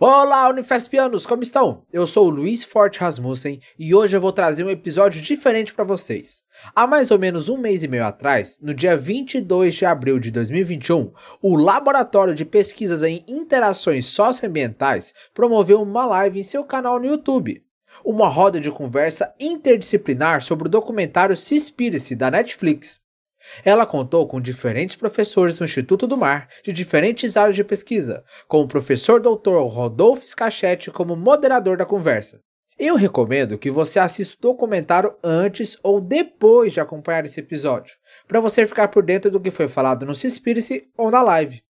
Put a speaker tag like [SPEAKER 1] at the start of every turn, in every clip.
[SPEAKER 1] Olá, Unifespianos, como estão? Eu sou o Luiz Forte Rasmussen e hoje eu vou trazer um episódio diferente para vocês. Há mais ou menos um mês e meio atrás, no dia 22 de abril de 2021, o Laboratório de Pesquisas em Interações Socioambientais promoveu uma live em seu canal no YouTube. Uma roda de conversa interdisciplinar sobre o documentário Seaspiracy da Netflix. Ela contou com diferentes professores do Instituto do Mar, de diferentes áreas de pesquisa, com o professor Dr. Rodolfo Scachetti como moderador da conversa. Eu recomendo que você assista o documentário antes ou depois de acompanhar esse episódio, para você ficar por dentro do que foi falado no Cispiracy ou na live.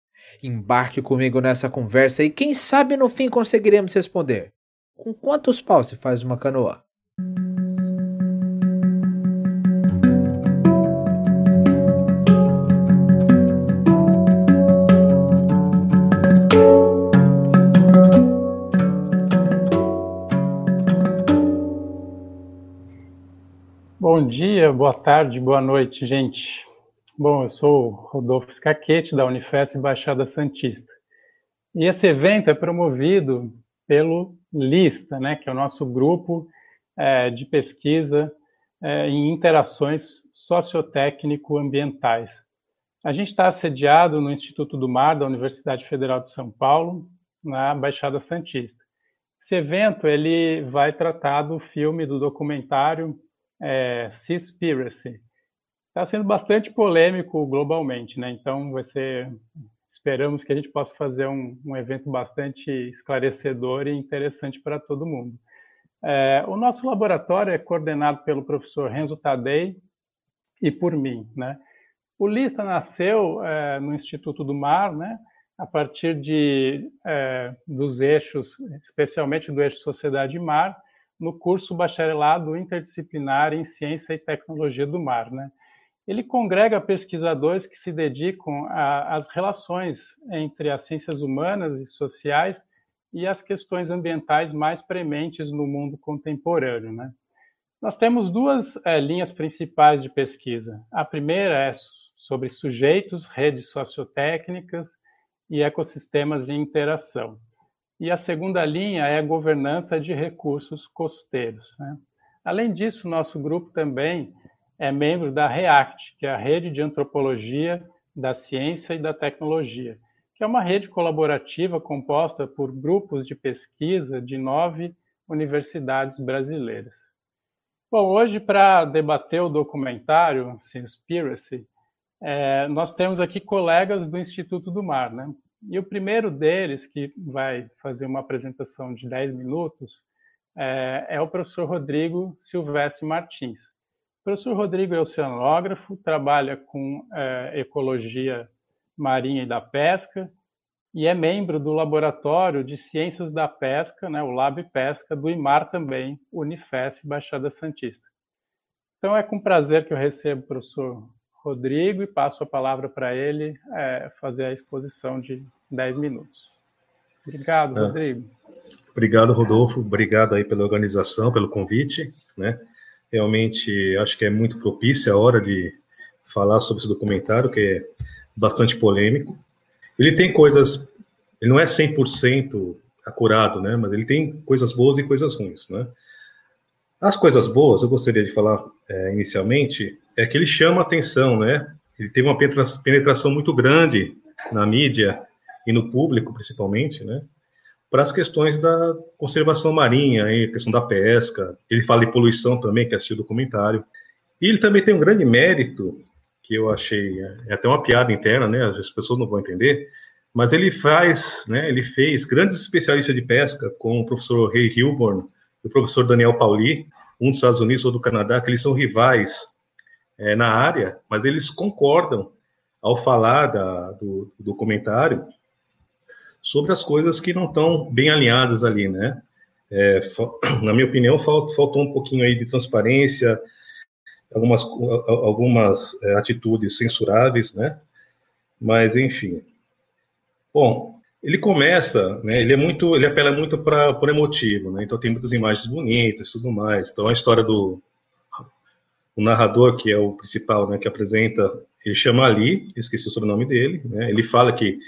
[SPEAKER 1] Embarque comigo nessa conversa e quem sabe no fim conseguiremos responder. Com quantos paus se faz uma canoa?
[SPEAKER 2] Bom dia, boa tarde, boa noite, gente. Bom, eu sou Rodolfo Scaquete, da Unifesp Baixada Santista. E esse evento é promovido pelo LISTA, né, que é o nosso grupo é, de pesquisa é, em interações sociotécnico-ambientais. A gente está assediado no Instituto do Mar da Universidade Federal de São Paulo, na Baixada Santista. Esse evento ele vai tratar do filme, do documentário é, Seaspiracy. Está sendo bastante polêmico globalmente, né? Então vai ser, esperamos que a gente possa fazer um, um evento bastante esclarecedor e interessante para todo mundo. É, o nosso laboratório é coordenado pelo professor Renzo Tadei e por mim, né? O Lista nasceu é, no Instituto do Mar, né? A partir de é, dos eixos, especialmente do eixo Sociedade e Mar, no curso bacharelado interdisciplinar em Ciência e Tecnologia do Mar. Né? Ele congrega pesquisadores que se dedicam às relações entre as ciências humanas e sociais e as questões ambientais mais prementes no mundo contemporâneo. Né? Nós temos duas é, linhas principais de pesquisa. A primeira é sobre sujeitos, redes sociotécnicas e ecossistemas em interação. E a segunda linha é a governança de recursos costeiros. Né? Além disso, nosso grupo também é membro da REACT, que é a Rede de Antropologia da Ciência e da Tecnologia, que é uma rede colaborativa composta por grupos de pesquisa de nove universidades brasileiras. Bom, hoje, para debater o documentário Conspiracy, é, nós temos aqui colegas do Instituto do Mar, né? E o primeiro deles, que vai fazer uma apresentação de 10 minutos, é, é o professor Rodrigo Silvestre Martins. O professor Rodrigo é oceanógrafo, trabalha com é, ecologia marinha e da pesca, e é membro do Laboratório de Ciências da Pesca, né, o Lab Pesca, do IMAR também, Unifesp Baixada Santista. Então é com prazer que eu recebo o professor Rodrigo e passo a palavra para ele é, fazer a exposição de 10 minutos. Obrigado, ah, Rodrigo.
[SPEAKER 3] Obrigado, Rodolfo. Obrigado aí pela organização, pelo convite, né? Realmente acho que é muito propícia a hora de falar sobre esse documentário, que é bastante polêmico. Ele tem coisas, ele não é 100% acurado, né? Mas ele tem coisas boas e coisas ruins, né? As coisas boas, eu gostaria de falar é, inicialmente, é que ele chama atenção, né? Ele teve uma penetração muito grande na mídia e no público, principalmente, né? Para as questões da conservação marinha, a questão da pesca. Ele fala de poluição também, que assistiu o documentário. E ele também tem um grande mérito, que eu achei, é até uma piada interna, né? As pessoas não vão entender, mas ele faz, né? Ele fez grandes especialistas de pesca, com o professor Ray Hilborn e o professor Daniel Pauli, um dos Estados Unidos ou do Canadá, que eles são rivais é, na área, mas eles concordam ao falar da, do, do documentário sobre as coisas que não estão bem alinhadas ali, né? É, na minha opinião, faltou um pouquinho aí de transparência, algumas, algumas é, atitudes censuráveis, né? Mas, enfim. Bom, ele começa, né? Ele é muito, ele apela muito para por emotivo, né? Então tem muitas imagens bonitas, tudo mais. Então a história do o narrador, que é o principal, né, que apresenta, ele chama Ali, esqueci o sobrenome dele, né, ele fala que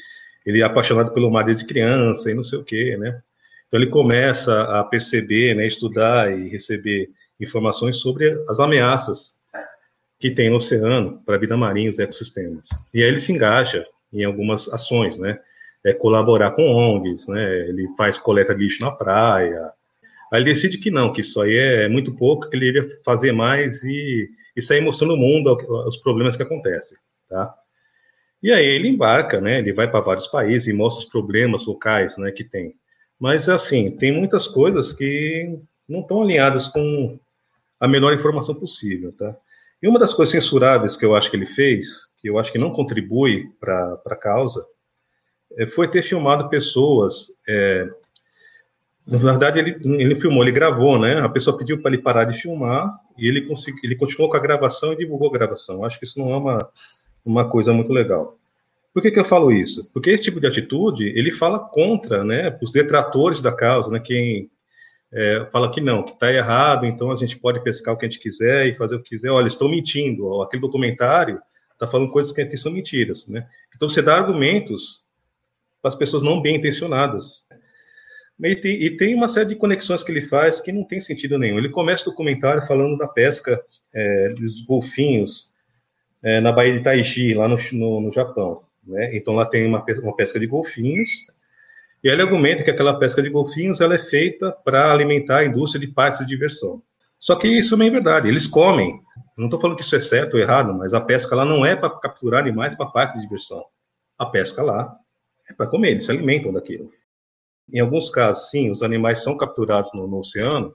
[SPEAKER 3] ele é apaixonado pelo mar desde criança e não sei o quê, né, Então ele começa a perceber, né, estudar e receber informações sobre as ameaças que tem no oceano para a vida marinha os ecossistemas. E aí ele se engaja em algumas ações, né? É colaborar com ONGs, né? Ele faz coleta de lixo na praia. Aí ele decide que não, que isso aí é muito pouco, que ele iria fazer mais e, e sair mostrando o mundo os problemas que acontecem, tá? E aí ele embarca, né? Ele vai para vários países e mostra os problemas locais, né? Que tem. Mas assim, tem muitas coisas que não estão alinhadas com a melhor informação possível, tá? E uma das coisas censuráveis que eu acho que ele fez, que eu acho que não contribui para a causa, foi ter filmado pessoas. É, na verdade, ele, ele filmou, ele gravou, né? A pessoa pediu para ele parar de filmar e ele, consegui, ele continuou com a gravação e divulgou a gravação. Acho que isso não é uma, uma coisa muito legal. Por que, que eu falo isso? Porque esse tipo de atitude ele fala contra, né? Os detratores da causa, né? Quem é, fala que não, que está errado, então a gente pode pescar o que a gente quiser e fazer o que quiser. Olha, estão mentindo. Ó, aquele documentário está falando coisas que, que são mentiras, né? Então você dá argumentos para as pessoas não bem intencionadas. E tem, e tem, uma série de conexões que ele faz que não tem sentido nenhum. Ele começa o documentário falando da pesca é, dos golfinhos é, na Baía de Taiji, lá no, no, no Japão. Né? Então lá tem uma, uma pesca de golfinhos e ele argumenta que aquela pesca de golfinhos ela é feita para alimentar a indústria de parques de diversão. Só que isso não é verdade, eles comem. Não estou falando que isso é certo ou errado, mas a pesca lá não é para capturar animais para parque de diversão. A pesca lá é para comer, eles se alimentam daquilo. Em alguns casos, sim, os animais são capturados no, no oceano.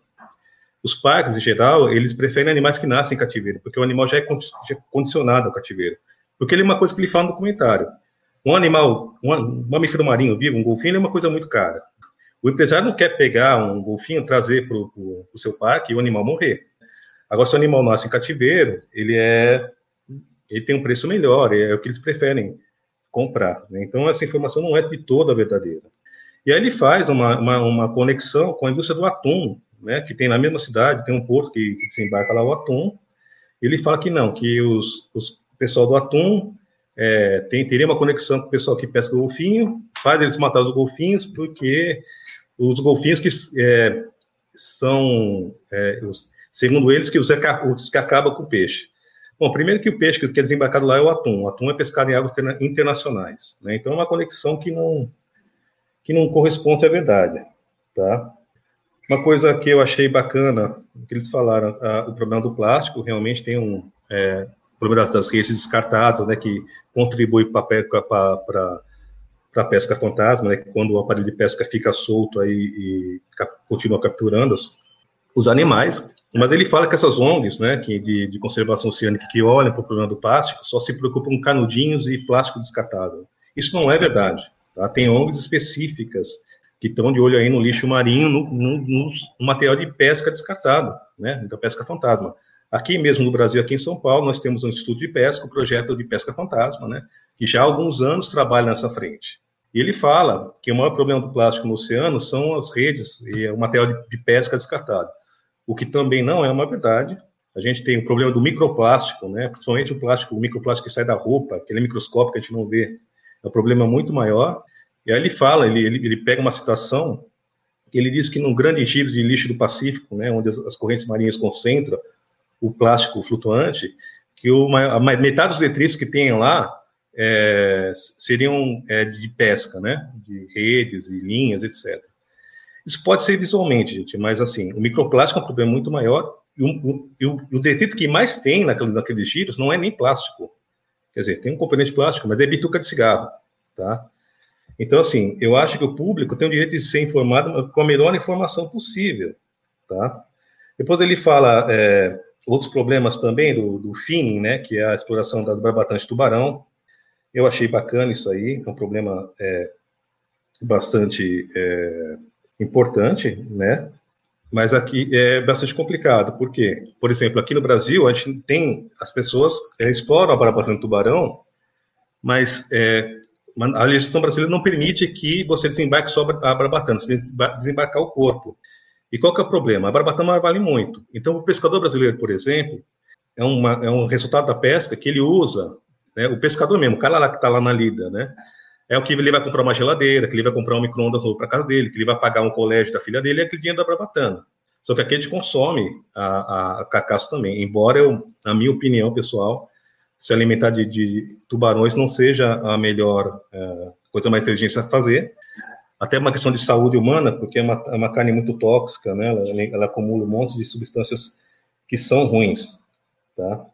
[SPEAKER 3] Os parques, em geral, eles preferem animais que nascem em cativeiro, porque o animal já é, é condicionado ao cativeiro. Porque ele é uma coisa que ele fala no documentário. Um animal, um mamífero marinho vivo, um golfinho, é uma coisa muito cara. O empresário não quer pegar um golfinho, trazer para o seu parque e o animal morrer. Agora, se o animal nasce em cativeiro, ele é, ele tem um preço melhor, é o que eles preferem comprar. Né? Então, essa informação não é de toda verdadeira. E aí ele faz uma, uma, uma, conexão com a indústria do atum, né? que tem na mesma cidade, tem um porto que, que desembarca lá o atum. Ele fala que não, que os, os pessoal do atum é, tem, teria uma conexão com o pessoal que pesca golfinho, faz eles matar os golfinhos, porque os golfinhos que é, são, é, os, segundo eles, que os, os que acabam com o peixe. Bom, primeiro que o peixe que é desembarcado lá é o atum. O atum é pescado em águas internacionais, né? Então é uma conexão que não que não corresponde à verdade, tá? Uma coisa que eu achei bacana que eles falaram, a, o problema do plástico realmente tem um é, problema das, das redes descartadas, né, que contribui para a pesca fantasma, né, quando o aparelho de pesca fica solto aí e continua capturando os, os animais. Mas ele fala que essas ONGs, né, que de, de conservação oceânica que olham para o problema do plástico, só se preocupam com canudinhos e plástico descartável. Isso não é verdade. Tá? Tem ONGs específicas que estão de olho aí no lixo marinho, no, no, no material de pesca descartado, né, da pesca fantasma. Aqui mesmo no Brasil, aqui em São Paulo, nós temos um Instituto de Pesca, o um projeto de pesca fantasma, né, que já há alguns anos trabalha nessa frente. E ele fala que o maior problema do plástico no oceano são as redes e o material de pesca descartado, o que também não é uma verdade. A gente tem o problema do microplástico, né, principalmente o plástico, o microplástico que sai da roupa, aquele microscópio que a gente não vê, é um problema muito maior. E aí ele fala, ele, ele, ele pega uma citação, ele diz que no grande giro de lixo do Pacífico, né, onde as, as correntes marinhas concentram o plástico flutuante, que o, a metade dos detritos que tem lá é, seriam é, de pesca, né? De redes e linhas, etc. Isso pode ser visualmente, gente, mas assim, o microplástico é um problema muito maior e, e o, o, detrito que mais tem naqueles, naqueles giros não é nem plástico. Quer dizer, tem um componente plástico, mas é bituca de cigarro, tá? Então, assim, eu acho que o público tem o direito de ser informado com a melhor informação possível, tá? Depois ele fala é, outros problemas também do, do finning, né, que é a exploração das barbatanas de tubarão. Eu achei bacana isso aí, é um problema é, bastante é, importante, né? Mas aqui é bastante complicado, porque, por exemplo, aqui no Brasil, a gente tem, as pessoas é, exploram a barbatana de tubarão, mas é, a legislação brasileira não permite que você desembarque só a barbatana, você desembarcar o corpo. E qual que é o problema? A barbatana vale muito. Então, o pescador brasileiro, por exemplo, é, uma, é um resultado da pesca que ele usa, né, o pescador mesmo, o cara lá que está lá na lida, né, é o que ele vai comprar uma geladeira, que ele vai comprar um micro-ondas para casa dele, que ele vai pagar um colégio da filha dele, é aquele dinheiro da Brabantana. Só que aqui a gente consome a, a, a também, embora eu, na minha opinião pessoal, se alimentar de, de tubarões não seja a melhor é, coisa mais inteligente a fazer, até uma questão de saúde humana, porque é uma, é uma carne muito tóxica, né? Ela, ela, acumula um monte de substâncias que são ruins, tá?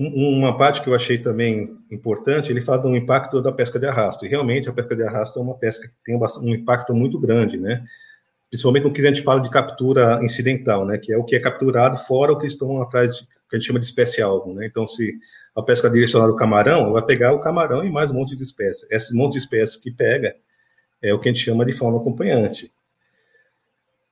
[SPEAKER 3] Uma parte que eu achei também importante, ele fala do impacto da pesca de arrasto. E realmente a pesca de arrasto é uma pesca que tem um impacto muito grande, né? Principalmente no que a gente fala de captura incidental, né? Que é o que é capturado fora o que estão atrás de, que a gente chama de espécie alvo, né? Então, se a pesca direcionada ao camarão, vai pegar o camarão e mais um monte de espécies. Esse monte de espécies que pega é o que a gente chama de fauna acompanhante.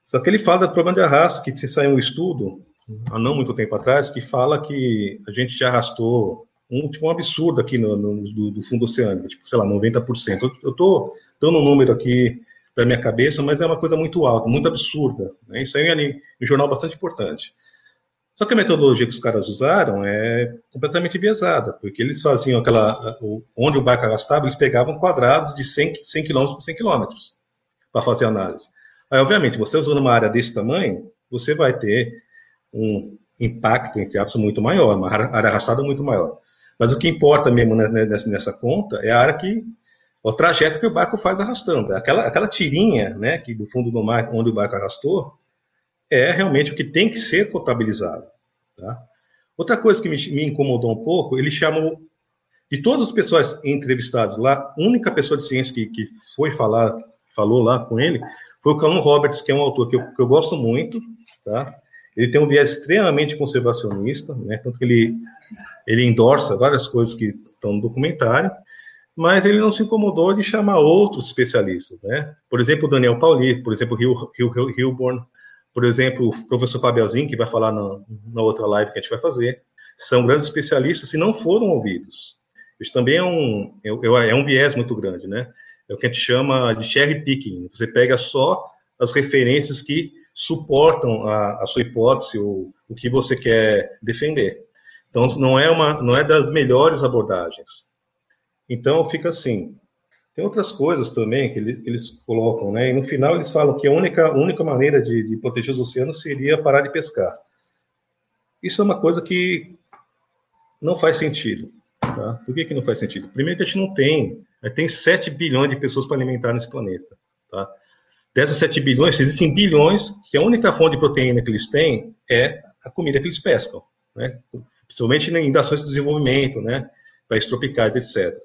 [SPEAKER 3] Só que ele fala do problema de arrasto, que se saiu um estudo há não muito tempo atrás, que fala que a gente já arrastou um, tipo, um absurdo aqui no, no do, do, fundo oceânico, tipo, sei lá, 90%. Eu estou dando um número aqui da minha cabeça, mas é uma coisa muito alta, muito absurda. Né? Isso aí é ali, um jornal bastante importante. Só que a metodologia que os caras usaram é completamente enviesada, porque eles faziam aquela. Onde o barco arrastava, eles pegavam quadrados de 100, 100 km por 100 km para fazer análise. Aí, obviamente, você usando uma área desse tamanho, você vai ter um impacto, entre aspas, muito maior, uma área arrastada muito maior. Mas o que importa mesmo nessa, nessa conta é a área que. o trajeto que o barco faz arrastando. Aquela, aquela tirinha, né, que do fundo do mar, onde o barco arrastou, é realmente o que tem que ser contabilizado. Tá? Outra coisa que me, me incomodou um pouco, ele chamou de todas as pessoas entrevistadas lá, a única pessoa de ciência que, que foi falar, falou lá com ele, foi o Callum Roberts, que é um autor que eu, que eu gosto muito, tá? Ele tem um viés extremamente conservacionista, né? Tanto que ele, ele endorça várias coisas que estão no documentário, mas ele não se incomodou de chamar outros especialistas, né? Por exemplo, Daniel Pauli, por exemplo, o Hilborn, por exemplo, o professor Fabelzinho, que vai falar na, na, outra live que a gente vai fazer, são grandes especialistas e não foram ouvidos. Isso também é um, é, é, é um viés muito grande, né? É o que a gente chama de cherry picking. Você pega só as referências que suportam a, a sua hipótese, ou o que você quer defender. Então, não é, uma, não é das melhores abordagens. Então, fica assim, tem outras coisas também que, ele, que eles colocam, né? E no final eles falam que a única, única maneira de, de proteger os oceanos seria parar de pescar. Isso é uma coisa que não faz sentido. Tá? Por que, que não faz sentido? Primeiro que a gente não tem, tem 7 bilhões de pessoas para alimentar nesse planeta. Tá? Dessas 7 bilhões, existem bilhões que a única fonte de proteína que eles têm é a comida que eles pescam, né? principalmente em ações de desenvolvimento, né? países tropicais, etc.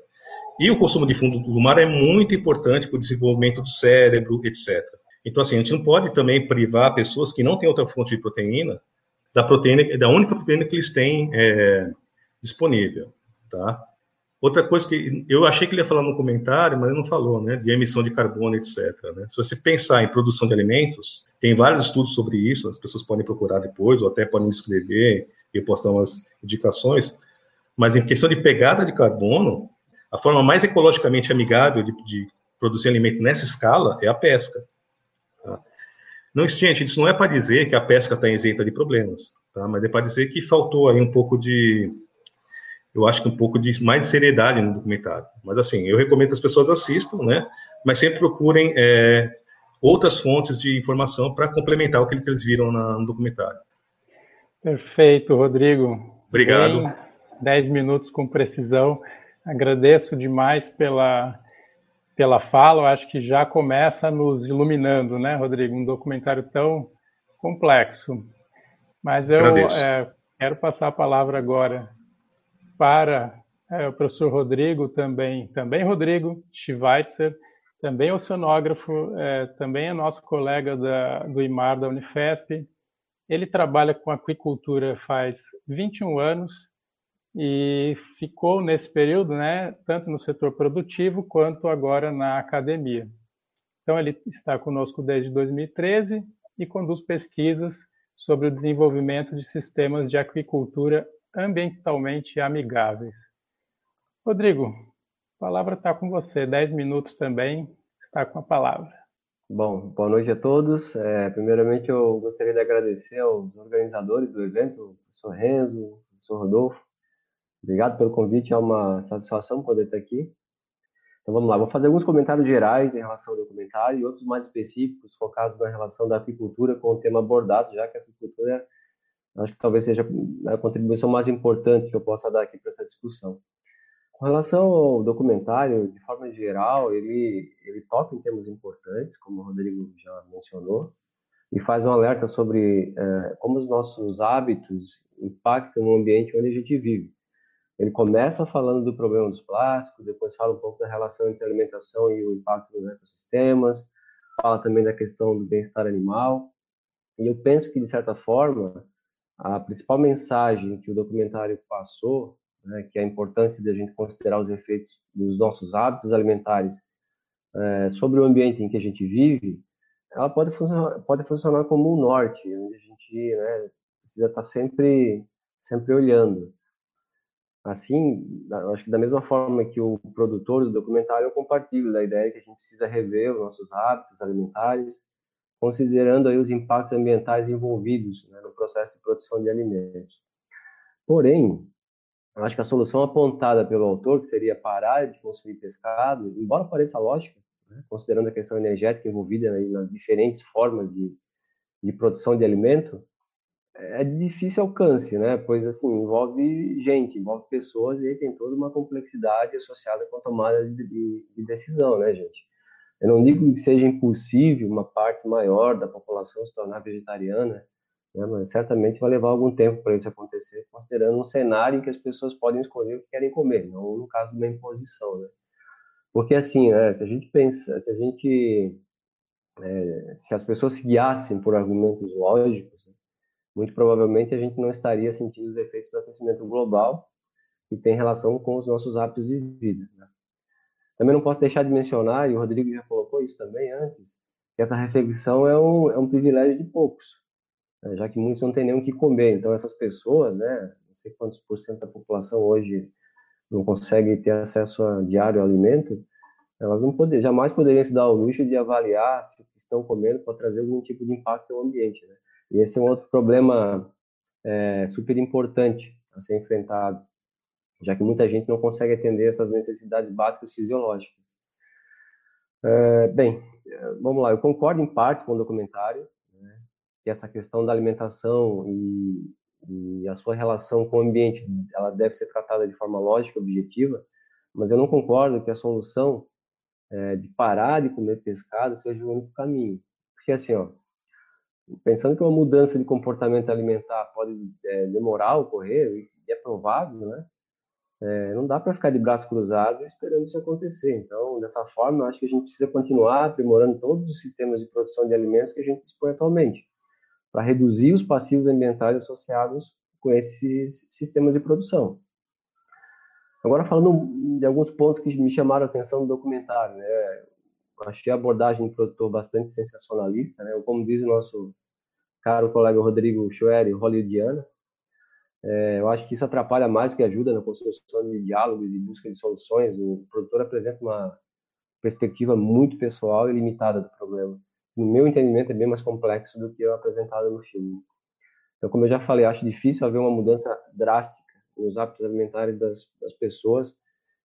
[SPEAKER 3] E o consumo de fundo do mar é muito importante para o desenvolvimento do cérebro, etc. Então, assim, a gente não pode também privar pessoas que não têm outra fonte de proteína da proteína, da única proteína que eles têm é, disponível, tá? Outra coisa que eu achei que ele ia falar no comentário, mas ele não falou, né, de emissão de carbono, etc. Né? Se você pensar em produção de alimentos, tem vários estudos sobre isso, as pessoas podem procurar depois, ou até podem me escrever e postar umas indicações, mas em questão de pegada de carbono, a forma mais ecologicamente amigável de, de produzir alimento nessa escala é a pesca. Tá? Não, gente, isso não é para dizer que a pesca está isenta de problemas, tá? mas é para dizer que faltou aí um pouco de, eu acho que um pouco de mais de seriedade no documentário. Mas assim, eu recomendo que as pessoas assistam, né? Mas sempre procurem é, outras fontes de informação para complementar o que eles viram na, no documentário.
[SPEAKER 2] Perfeito, Rodrigo.
[SPEAKER 3] Obrigado.
[SPEAKER 2] Bem, dez minutos com precisão. Agradeço demais pela, pela fala, eu acho que já começa nos iluminando, né, Rodrigo? Um documentário tão complexo. Mas eu é, quero passar a palavra agora para é, o professor Rodrigo, também, também Rodrigo Schweitzer, também oceanógrafo, é, também é nosso colega da, do IMAR da Unifesp. Ele trabalha com aquicultura faz 21 anos e ficou nesse período, né, tanto no setor produtivo quanto agora na academia. Então, ele está conosco desde 2013 e conduz pesquisas sobre o desenvolvimento de sistemas de aquicultura ambientalmente amigáveis. Rodrigo, a palavra está com você, 10 minutos também, está com a palavra.
[SPEAKER 4] Bom, boa noite a todos. É, primeiramente, eu gostaria de agradecer aos organizadores do evento, o professor Renzo, o professor Rodolfo, Obrigado pelo convite, é uma satisfação poder estar aqui. Então vamos lá, vou fazer alguns comentários gerais em relação ao documentário e outros mais específicos, focados na relação da apicultura com o tema abordado, já que a apicultura acho que talvez seja a contribuição mais importante que eu possa dar aqui para essa discussão. Com relação ao documentário, de forma geral, ele, ele toca em temas importantes, como o Rodrigo já mencionou, e faz um alerta sobre é, como os nossos hábitos impactam o ambiente onde a gente vive. Ele começa falando do problema dos plásticos, depois fala um pouco da relação entre a alimentação e o impacto nos ecossistemas, fala também da questão do bem-estar animal. E eu penso que, de certa forma, a principal mensagem que o documentário passou, né, que é a importância de a gente considerar os efeitos dos nossos hábitos alimentares é, sobre o ambiente em que a gente vive, ela pode funcionar, pode funcionar como um norte, onde a gente né, precisa estar sempre, sempre olhando. Assim, acho que da mesma forma que o produtor do documentário, eu compartilho da ideia que a gente precisa rever os nossos hábitos alimentares, considerando aí os impactos ambientais envolvidos né, no processo de produção de alimentos. Porém, acho que a solução apontada pelo autor, que seria parar de consumir pescado, embora pareça lógica, né, considerando a questão energética envolvida aí nas diferentes formas de, de produção de alimento, é de difícil alcance, né? Pois assim envolve gente, envolve pessoas e aí tem toda uma complexidade associada com a tomada de, de, de, decisão, né, gente? Eu não digo que seja impossível uma parte maior da população se tornar vegetariana, né? Mas certamente vai levar algum tempo para isso acontecer, considerando um cenário em que as pessoas podem escolher o que querem comer, não no caso de uma imposição, né? Porque assim, né, se a gente pensa, se a gente é, se as pessoas se guiassem por argumentos lógicos, né, muito provavelmente a gente não estaria sentindo os efeitos do aquecimento global que tem relação com os nossos hábitos de vida. Né? Também não posso deixar de mencionar, e o Rodrigo já colocou isso também antes, que essa refeição é um, é um privilégio de poucos, né? já que muitos não têm nem o que comer. Então, essas pessoas, né, não sei quantos por cento da população hoje não consegue ter acesso a diário alimento, elas não poder, jamais poderiam se dar ao luxo de avaliar se o que estão comendo pode trazer algum tipo de impacto ao ambiente. Né? E esse é um outro problema é, super importante a ser enfrentado, já que muita gente não consegue atender essas necessidades básicas fisiológicas. É, bem, vamos lá, eu concordo em parte com o documentário, né, que essa questão da alimentação e, e a sua relação com o ambiente, ela deve ser tratada de forma lógica, objetiva, mas eu não concordo que a solução é, de parar de comer pescado seja o único caminho. Porque assim, ó, pensando que uma mudança de comportamento alimentar pode é, demorar a ocorrer, e é provável, né? É, não dá para ficar de braço cruzado esperando isso acontecer. Então, dessa forma, eu acho que a gente precisa continuar aprimorando todos os sistemas de produção de alimentos que a gente dispõe atualmente, para reduzir os passivos ambientais associados com esses sistemas de produção. Agora, falando de alguns pontos que me chamaram a atenção no documentário, né? achei a abordagem do produtor bastante sensacionalista, né? Como diz o nosso caro colega Rodrigo Schoeri, hollywoodiana. É, eu acho que isso atrapalha mais que ajuda na construção de diálogos e busca de soluções. O produtor apresenta uma perspectiva muito pessoal e limitada do problema. No meu entendimento, é bem mais complexo do que é apresentado no filme. Então, como eu já falei, acho difícil haver uma mudança drástica nos hábitos alimentares das, das pessoas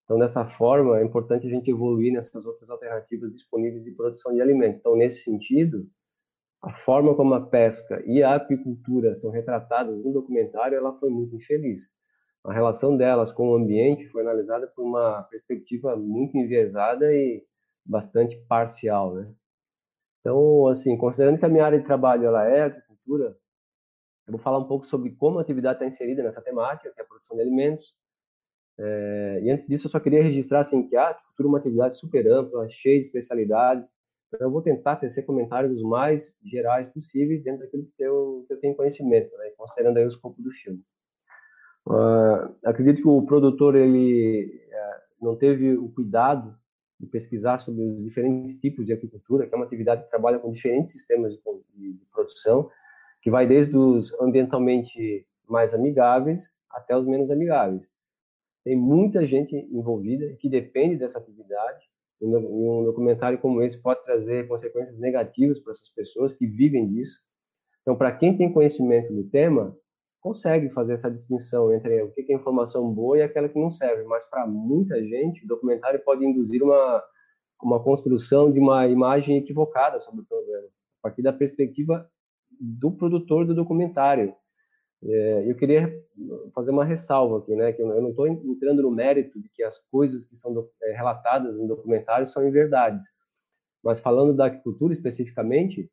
[SPEAKER 4] então, dessa forma, é importante a gente evoluir nessas outras alternativas disponíveis de produção de alimentos. Então, nesse sentido, a forma como a pesca e a apicultura são retratadas no documentário, ela foi muito infeliz. A relação delas com o ambiente foi analisada por uma perspectiva muito enviesada e bastante parcial, né? Então, assim, considerando que a minha área de trabalho ela é agricultura, eu vou falar um pouco sobre como a atividade está inserida nessa temática, que é a produção de alimentos, é, e antes disso, eu só queria registrar assim, que a agricultura é uma atividade super ampla, cheia de especialidades. Então, eu vou tentar tecer comentários os mais gerais possíveis dentro daquilo que eu, que eu tenho conhecimento, né, considerando aí o escopo do filme. Uh, acredito que o produtor ele uh, não teve o cuidado de pesquisar sobre os diferentes tipos de agricultura, que é uma atividade que trabalha com diferentes sistemas de, de, de produção, que vai desde os ambientalmente mais amigáveis até os menos amigáveis tem muita gente envolvida que depende dessa atividade. Um documentário como esse pode trazer consequências negativas para essas pessoas que vivem disso. Então, para quem tem conhecimento do tema, consegue fazer essa distinção entre o que é informação boa e aquela que não serve, mas para muita gente, o documentário pode induzir uma, uma construção de uma imagem equivocada sobre o problema, a partir da perspectiva do produtor do documentário. É, eu queria fazer uma ressalva aqui, né, que eu não estou entrando no mérito de que as coisas que são do, é, relatadas no documentário são inverdades, mas falando da agricultura especificamente,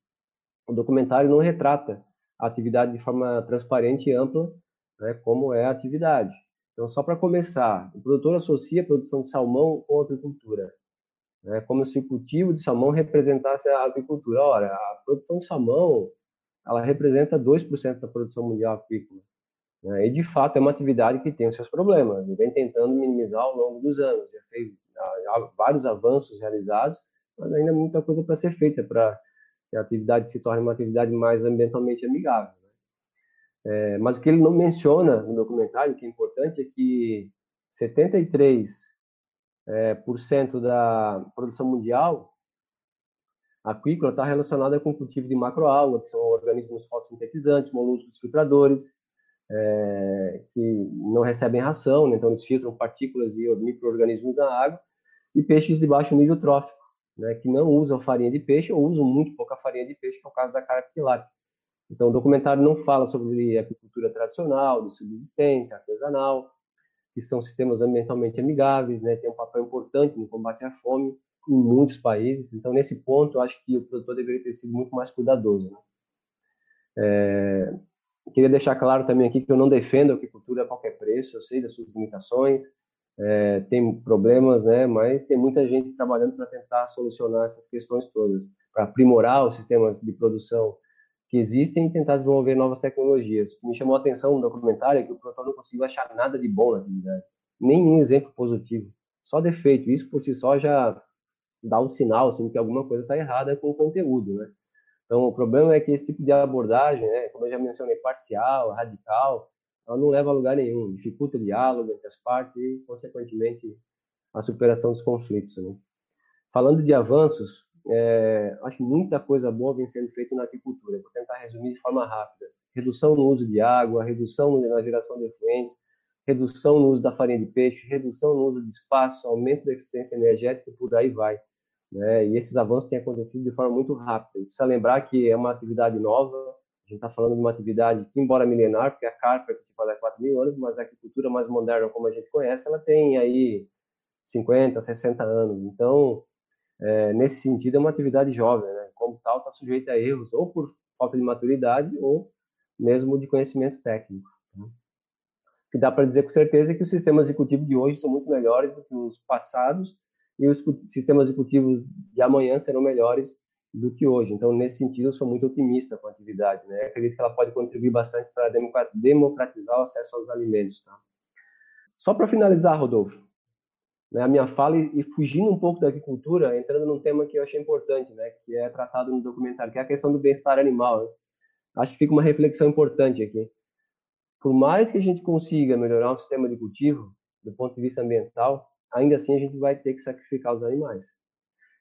[SPEAKER 4] o documentário não retrata a atividade de forma transparente e ampla, né, como é a atividade. Então, só para começar, o produtor associa a produção de salmão com a agricultura, né, como se o cultivo de salmão representasse a agricultura. Ora, a produção de salmão ela representa 2% da produção mundial aquícola. Né? E, de fato, é uma atividade que tem seus problemas, e vem tentando minimizar ao longo dos anos. Já fez há vários avanços realizados, mas ainda muita coisa para ser feita para que a atividade se torne uma atividade mais ambientalmente amigável. Né? É, mas o que ele não menciona no documentário, que é importante, é que 73% é, por cento da produção mundial aquícola está relacionada com o cultivo de macroalga, que são organismos fotossintetizantes, moluscos filtradores, é, que não recebem ração, né? então eles filtram partículas e micro-organismos da água, e peixes de baixo nível trófico, né? que não usam farinha de peixe ou usam muito pouca farinha de peixe, que é o caso da carpa tilápia. Então, o documentário não fala sobre agricultura tradicional, de subsistência, artesanal, que são sistemas ambientalmente amigáveis, né? tem um papel importante no combate à fome, em muitos países. Então, nesse ponto, eu acho que o produtor deveria ter sido muito mais cuidadoso. Né? É, queria deixar claro também aqui que eu não defendo a agricultura a qualquer preço, eu sei das suas limitações, é, tem problemas, né, mas tem muita gente trabalhando para tentar solucionar essas questões todas, para aprimorar os sistemas de produção que existem e tentar desenvolver novas tecnologias. Me chamou a atenção no documentário é que o produtor não conseguiu achar nada de bom na atividade, nenhum exemplo positivo, só defeito. Isso por si só já dá um sinal assim, que alguma coisa está errada com o conteúdo, né? Então, o problema é que esse tipo de abordagem, né, como eu já mencionei, parcial, radical, ela não leva a lugar nenhum, dificulta o diálogo entre as partes e, consequentemente, a superação dos conflitos. Né? Falando de avanços, é, acho que muita coisa boa vem sendo feita na agricultura. Vou tentar resumir de forma rápida. Redução no uso de água, redução na geração de efluentes, redução no uso da farinha de peixe, redução no uso de espaço, aumento da eficiência energética por aí vai. Né? E esses avanços têm acontecido de forma muito rápida. precisa lembrar que é uma atividade nova, a gente está falando de uma atividade que, embora milenar, porque a carpa é há 4 mil anos, mas a agricultura mais moderna, como a gente conhece, ela tem aí 50, 60 anos. Então, é, nesse sentido, é uma atividade jovem, né? como tal, está sujeita a erros, ou por falta de maturidade, ou mesmo de conhecimento técnico. Né? O que dá para dizer com certeza é que os sistemas de cultivo de hoje são muito melhores do que os passados, e os sistemas executivos de amanhã serão melhores do que hoje. Então, nesse sentido, eu sou muito otimista com a atividade. Né? Acredito que ela pode contribuir bastante para democratizar o acesso aos alimentos. Tá? Só para finalizar, Rodolfo, né, a minha fala e fugindo um pouco da agricultura, entrando num tema que eu achei importante, né, que é tratado no documentário, que é a questão do bem-estar animal. Né? Acho que fica uma reflexão importante aqui. Por mais que a gente consiga melhorar o sistema de cultivo, do ponto de vista ambiental, ainda assim a gente vai ter que sacrificar os animais.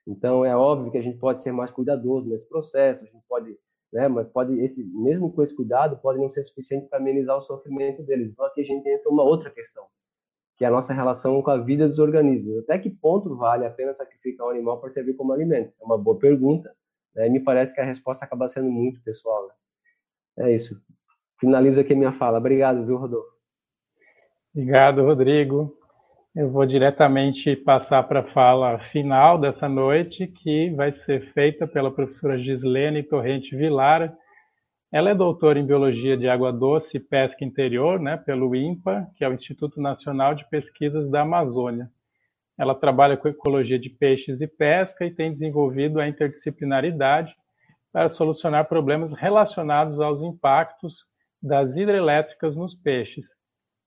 [SPEAKER 4] Então é óbvio que a gente pode ser mais cuidadoso nesse processo, a gente pode, né, mas pode esse mesmo com esse cuidado pode não ser suficiente para amenizar o sofrimento deles. Então aqui a gente entra uma outra questão, que é a nossa relação com a vida dos organismos. Até que ponto vale a pena sacrificar um animal para servir como alimento? É uma boa pergunta. Né? Me parece que a resposta acaba sendo muito pessoal. Né? É isso. Finalizo aqui a minha fala. Obrigado, viu, Rodolfo?
[SPEAKER 2] Obrigado, Rodrigo. Eu vou diretamente passar para a fala final dessa noite, que vai ser feita pela professora Gislene Torrente Vilara. Ela é doutora em Biologia de Água Doce e Pesca Interior, né, pelo INPA, que é o Instituto Nacional de Pesquisas da Amazônia. Ela trabalha com ecologia de peixes e pesca e tem desenvolvido a interdisciplinaridade para solucionar problemas relacionados aos impactos das hidrelétricas nos peixes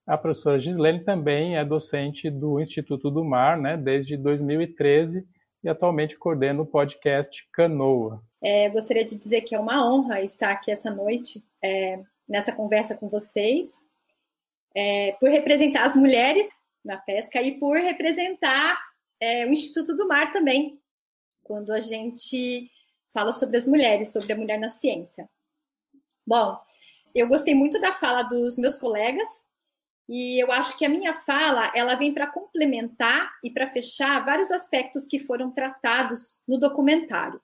[SPEAKER 2] a professora Gislene também é docente do Instituto do Mar, né, desde 2013 e atualmente coordena o podcast Canoa.
[SPEAKER 5] É, gostaria de dizer que é uma honra estar aqui essa noite é, nessa conversa com vocês, é, por representar as mulheres na pesca e por representar é, o Instituto do Mar também, quando a gente fala sobre as mulheres, sobre a mulher na ciência. Bom, eu gostei muito da fala dos meus colegas e eu acho que a minha fala ela vem para complementar e para fechar vários aspectos que foram tratados no documentário.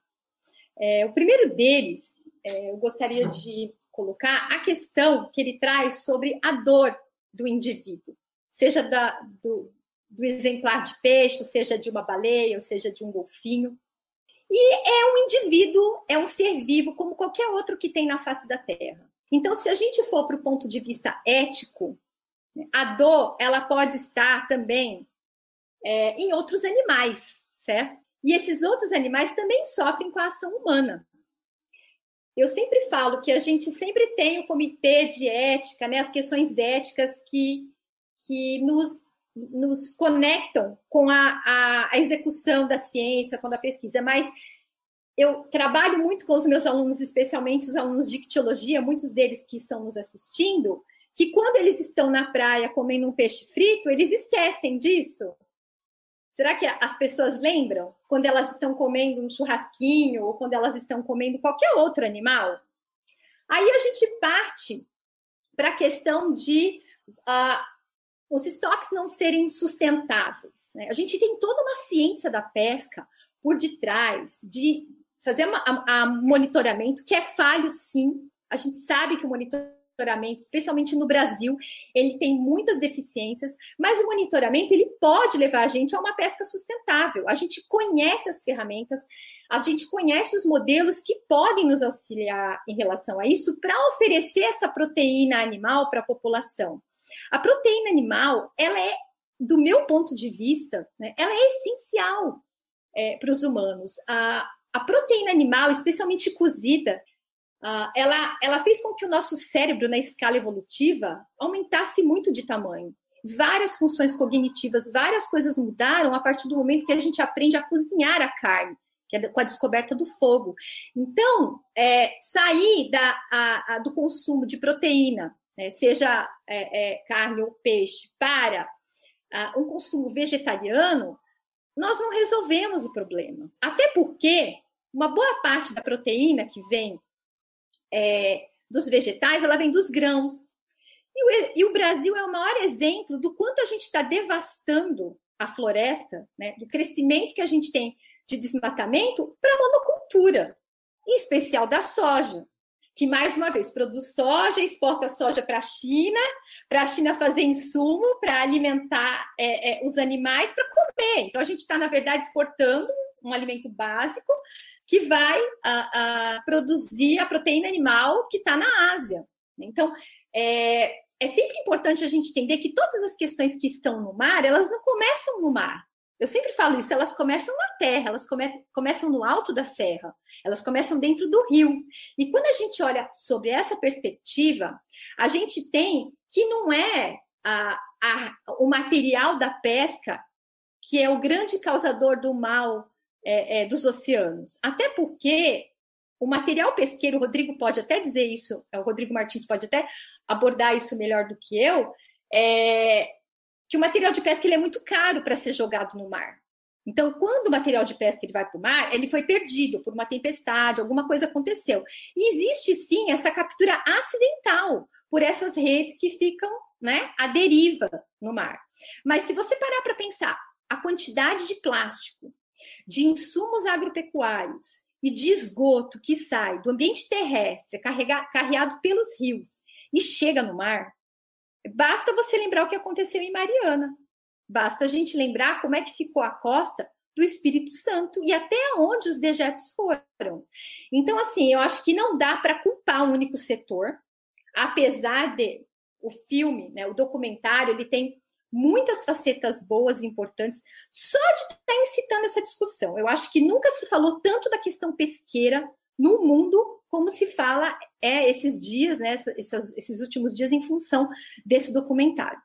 [SPEAKER 5] É, o primeiro deles, é, eu gostaria de colocar a questão que ele traz sobre a dor do indivíduo, seja da, do, do exemplar de peixe, seja de uma baleia, ou seja de um golfinho. E é um indivíduo, é um ser vivo como qualquer outro que tem na face da Terra. Então, se a gente for para o ponto de vista ético, a dor ela pode estar também é, em outros animais, certo? E esses outros animais também sofrem com a ação humana. Eu sempre falo que a gente sempre tem o comitê de ética, né, as questões éticas que, que nos, nos conectam com a, a, a execução da ciência, com a pesquisa, mas eu trabalho muito com os meus alunos, especialmente os alunos de ictiologia, muitos deles que estão nos assistindo, que quando eles estão na praia comendo um peixe frito, eles esquecem disso. Será que as pessoas lembram quando elas estão comendo um churrasquinho ou quando elas estão comendo qualquer outro animal? Aí a gente parte para a questão de uh, os estoques não serem sustentáveis. Né? A gente tem toda uma ciência da pesca por detrás, de fazer a monitoramento, que é falho, sim. A gente sabe que o monitoramento monitoramento, especialmente no Brasil, ele tem muitas deficiências, mas o monitoramento ele pode levar a gente a uma pesca sustentável. A gente conhece as ferramentas, a gente conhece os modelos que podem nos auxiliar em relação a isso para oferecer essa proteína animal para a população. A proteína animal, ela é, do meu ponto de vista, né, ela é essencial é, para os humanos. A, a proteína animal, especialmente cozida, Uh, ela, ela fez com que o nosso cérebro, na escala evolutiva, aumentasse muito de tamanho. Várias funções cognitivas, várias coisas mudaram a partir do momento que a gente aprende a cozinhar a carne, que é com a descoberta do fogo. Então, é, sair da, a, a, do consumo de proteína, né, seja é, é, carne ou peixe, para um consumo vegetariano, nós não resolvemos o problema. Até porque uma boa parte da proteína que vem é, dos vegetais, ela vem dos grãos. E o, e o, Brasil é o maior exemplo do quanto a gente está devastando a floresta, né, do crescimento que a gente tem de desmatamento para a monocultura, em especial da soja, que mais uma vez produz soja, exporta soja para a China, para a China fazer insumo para alimentar é, é, os animais para comer. Então a gente está, na verdade, exportando um alimento básico que vai a, a produzir a proteína animal que está na Ásia. Então, é, é sempre importante a gente entender que todas as questões que estão no mar, elas não começam no mar. Eu sempre falo isso, elas começam na terra, elas come, começam no alto da serra, elas começam dentro do rio. E quando a gente olha sobre essa perspectiva, a gente tem que não é a, a, o material da pesca que é o grande causador do mal é, é, dos oceanos. Até porque o material pesqueiro, o Rodrigo pode até dizer isso, é, o Rodrigo Martins pode até abordar isso melhor do que eu, é, que o material de pesca ele é muito caro para ser jogado no mar. Então, quando o material de pesca ele vai para o mar, ele foi perdido por uma tempestade, alguma coisa aconteceu. E existe sim essa captura acidental por essas redes que ficam né, à deriva no mar. Mas se você parar para pensar a quantidade de plástico de insumos agropecuários e de esgoto que sai do ambiente terrestre, carrega, carreado pelos rios e chega no mar, basta você lembrar o que aconteceu em Mariana. Basta a gente lembrar como é que ficou a costa do Espírito Santo e até onde os dejetos foram. Então, assim, eu acho que não dá para culpar um único setor, apesar de o filme, né, o documentário, ele tem muitas facetas boas e importantes, só de estar tá incitando essa discussão. Eu acho que nunca se falou tanto da questão pesqueira no mundo como se fala é esses dias, né, esses, últimos dias, em função desse documentário.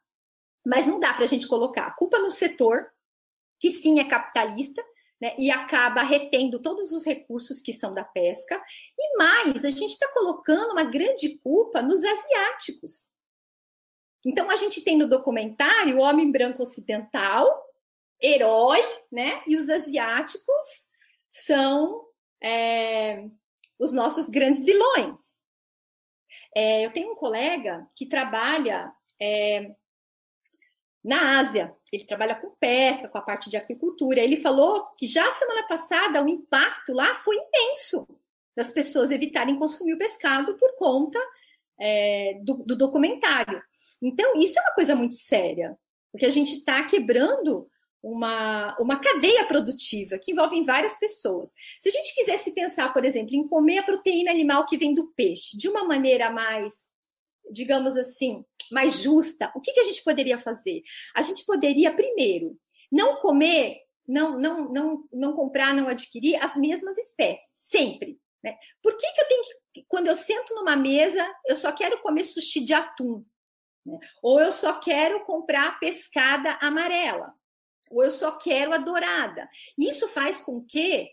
[SPEAKER 5] Mas não dá para a gente colocar a culpa no setor, que sim é capitalista, né, e acaba retendo todos os recursos que são da pesca, e mais, a gente está colocando uma grande culpa nos asiáticos, então a gente tem no documentário o homem branco ocidental, herói, né? E os asiáticos são é, os nossos grandes vilões. É, eu tenho um colega que trabalha é, na Ásia. Ele trabalha com pesca, com a parte de aquicultura. Ele falou que já semana passada o impacto lá foi imenso das pessoas evitarem consumir o pescado por conta é, do, do, documentário. Então, isso é uma coisa muito séria, porque a gente está quebrando uma, uma cadeia produtiva que envolve várias pessoas. Se a gente quisesse pensar, por exemplo, em comer a proteína animal que vem do peixe de uma maneira mais, digamos assim, mais justa, o que, que a gente poderia fazer? A gente poderia, primeiro, não comer, não, não, não, não comprar, não adquirir as mesmas espécies, sempre. Né? Por que, que eu tenho que, quando eu sento numa mesa, eu só quero comer sushi de atum? Né? Ou eu só quero comprar pescada amarela? Ou eu só quero a dourada? Isso faz com que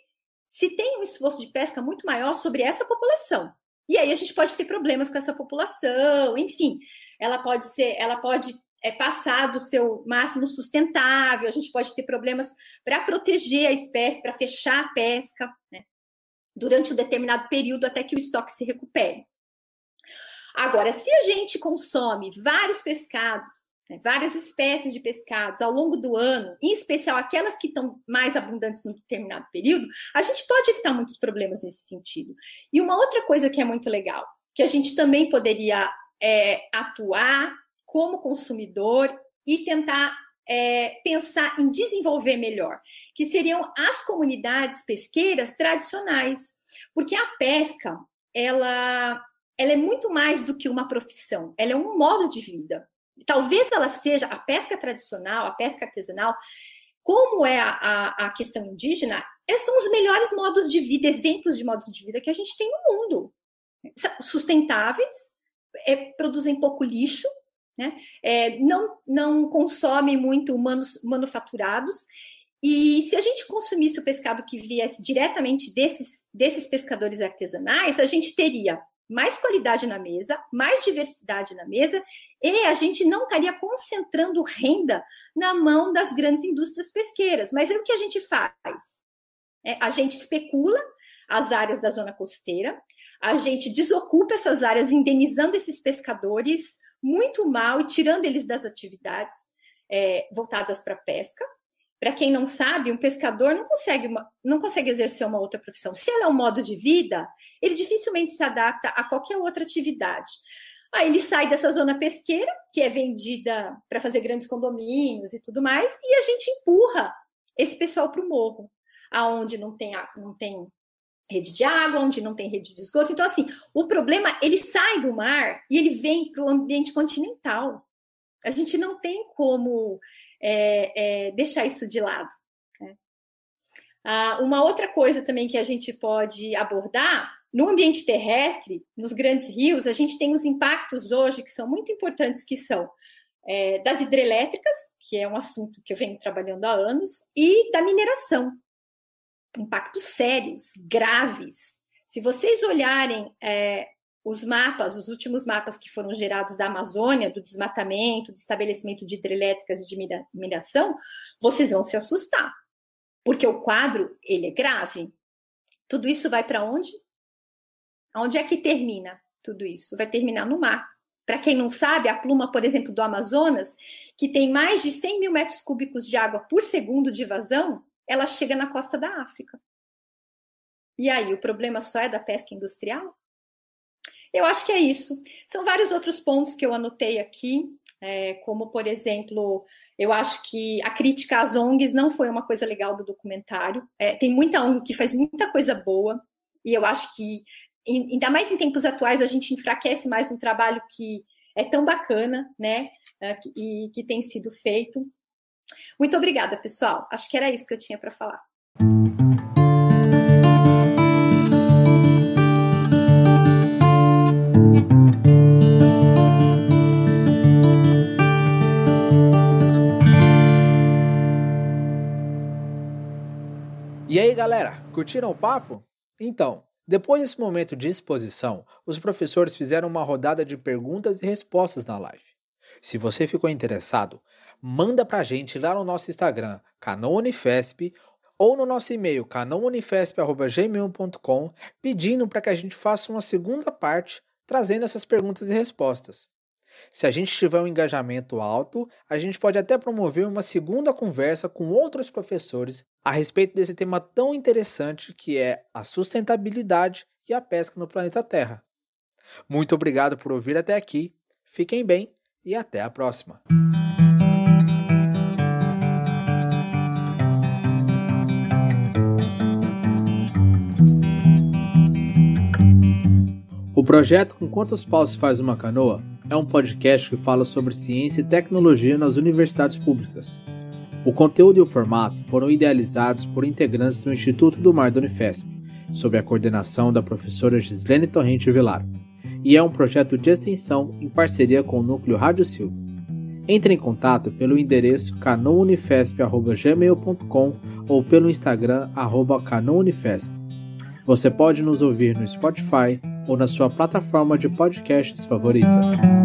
[SPEAKER 5] se tenha um esforço de pesca muito maior sobre essa população. E aí a gente pode ter problemas com essa população, enfim, ela pode ser, ela pode é, passar do seu máximo sustentável, a gente pode ter problemas para proteger a espécie, para fechar a pesca. Né? Durante um determinado período até que o estoque se recupere. Agora, se a gente consome vários pescados, né, várias espécies de pescados ao longo do ano, em especial aquelas que estão mais abundantes num determinado período, a gente pode evitar muitos problemas nesse sentido. E uma outra coisa que é muito legal, que a gente também poderia é, atuar como consumidor e tentar é, pensar em desenvolver melhor, que seriam as comunidades pesqueiras tradicionais, porque a pesca ela, ela é muito mais do que uma profissão, ela é um modo de vida. Talvez ela seja a pesca tradicional, a pesca artesanal, como é a, a, a questão indígena, esses são os melhores modos de vida, exemplos de modos de vida que a gente tem no mundo. Sustentáveis, é, produzem pouco lixo, né? É, não, não consomem muito humanos manufaturados. E se a gente consumisse o pescado que viesse diretamente desses, desses pescadores artesanais, a gente teria mais qualidade na mesa, mais diversidade na mesa, e a gente não estaria concentrando renda na mão das grandes indústrias pesqueiras. Mas é o que a gente faz. É, a gente especula as áreas da zona costeira, a gente desocupa essas áreas, indenizando esses pescadores, muito mal e tirando eles das atividades é, voltadas para pesca. Para quem não sabe, um pescador não consegue, uma, não consegue exercer uma outra profissão. Se ela é um modo de vida, ele dificilmente se adapta a qualquer outra atividade. Aí ele sai dessa zona pesqueira, que é vendida para fazer grandes condomínios e tudo mais, e a gente empurra esse pessoal para o morro, aonde não tem, não tem rede de água, onde não tem rede de esgoto. Então, assim, o problema, ele sai do mar e ele vem para o ambiente continental. A gente não tem como é, é, deixar isso de lado. Né? Ah, uma outra coisa também que a gente pode abordar, no ambiente terrestre, nos grandes rios, a gente tem os impactos hoje que são muito importantes, que são é, das hidrelétricas, que é um assunto que eu venho trabalhando há anos, e da mineração impactos sérios, graves. Se vocês olharem é, os mapas, os últimos mapas que foram gerados da Amazônia, do desmatamento, do estabelecimento de hidrelétricas e de mineração, vocês vão se assustar, porque o quadro ele é grave. Tudo isso vai para onde? Onde é que termina tudo isso? Vai terminar no mar. Para quem não sabe, a pluma, por exemplo, do Amazonas, que tem mais de 100 mil metros cúbicos de água por segundo de vazão, ela chega na costa da África. E aí, o problema só é da pesca industrial? Eu acho que é isso. São vários outros pontos que eu anotei aqui, é, como, por exemplo, eu acho que a crítica às ONGs não foi uma coisa legal do documentário. É, tem muita ONG que faz muita coisa boa, e eu acho que, ainda mais em tempos atuais, a gente enfraquece mais um trabalho que é tão bacana, né, é, e que tem sido feito. Muito obrigada, pessoal. Acho que era isso que eu tinha para falar.
[SPEAKER 1] E aí, galera, curtiram o papo? Então, depois desse momento de exposição, os professores fizeram uma rodada de perguntas e respostas na live. Se você ficou interessado, manda pra gente lá no nosso Instagram, canal Unifesp, ou no nosso e-mail, canalunifesp.gmail.com, pedindo para que a gente faça uma segunda parte trazendo essas perguntas e respostas. Se a gente tiver um engajamento alto, a gente pode até promover uma segunda conversa com outros professores a respeito desse tema tão interessante que é a sustentabilidade e a pesca no planeta Terra. Muito obrigado por ouvir até aqui, fiquem bem e até a próxima! O projeto Com Quantos Paus se faz uma canoa é um podcast que fala sobre ciência e tecnologia nas universidades públicas. O conteúdo e o formato foram idealizados por integrantes do Instituto do Mar da Unifesp, sob a coordenação da professora Gislene Torrente Vilar, e é um projeto de extensão em parceria com o Núcleo Rádio Silva. Entre em contato pelo endereço canounifesp.gmail.com ou pelo Instagram arroba canounifesp. Você pode nos ouvir no Spotify ou na sua plataforma de podcasts favorita.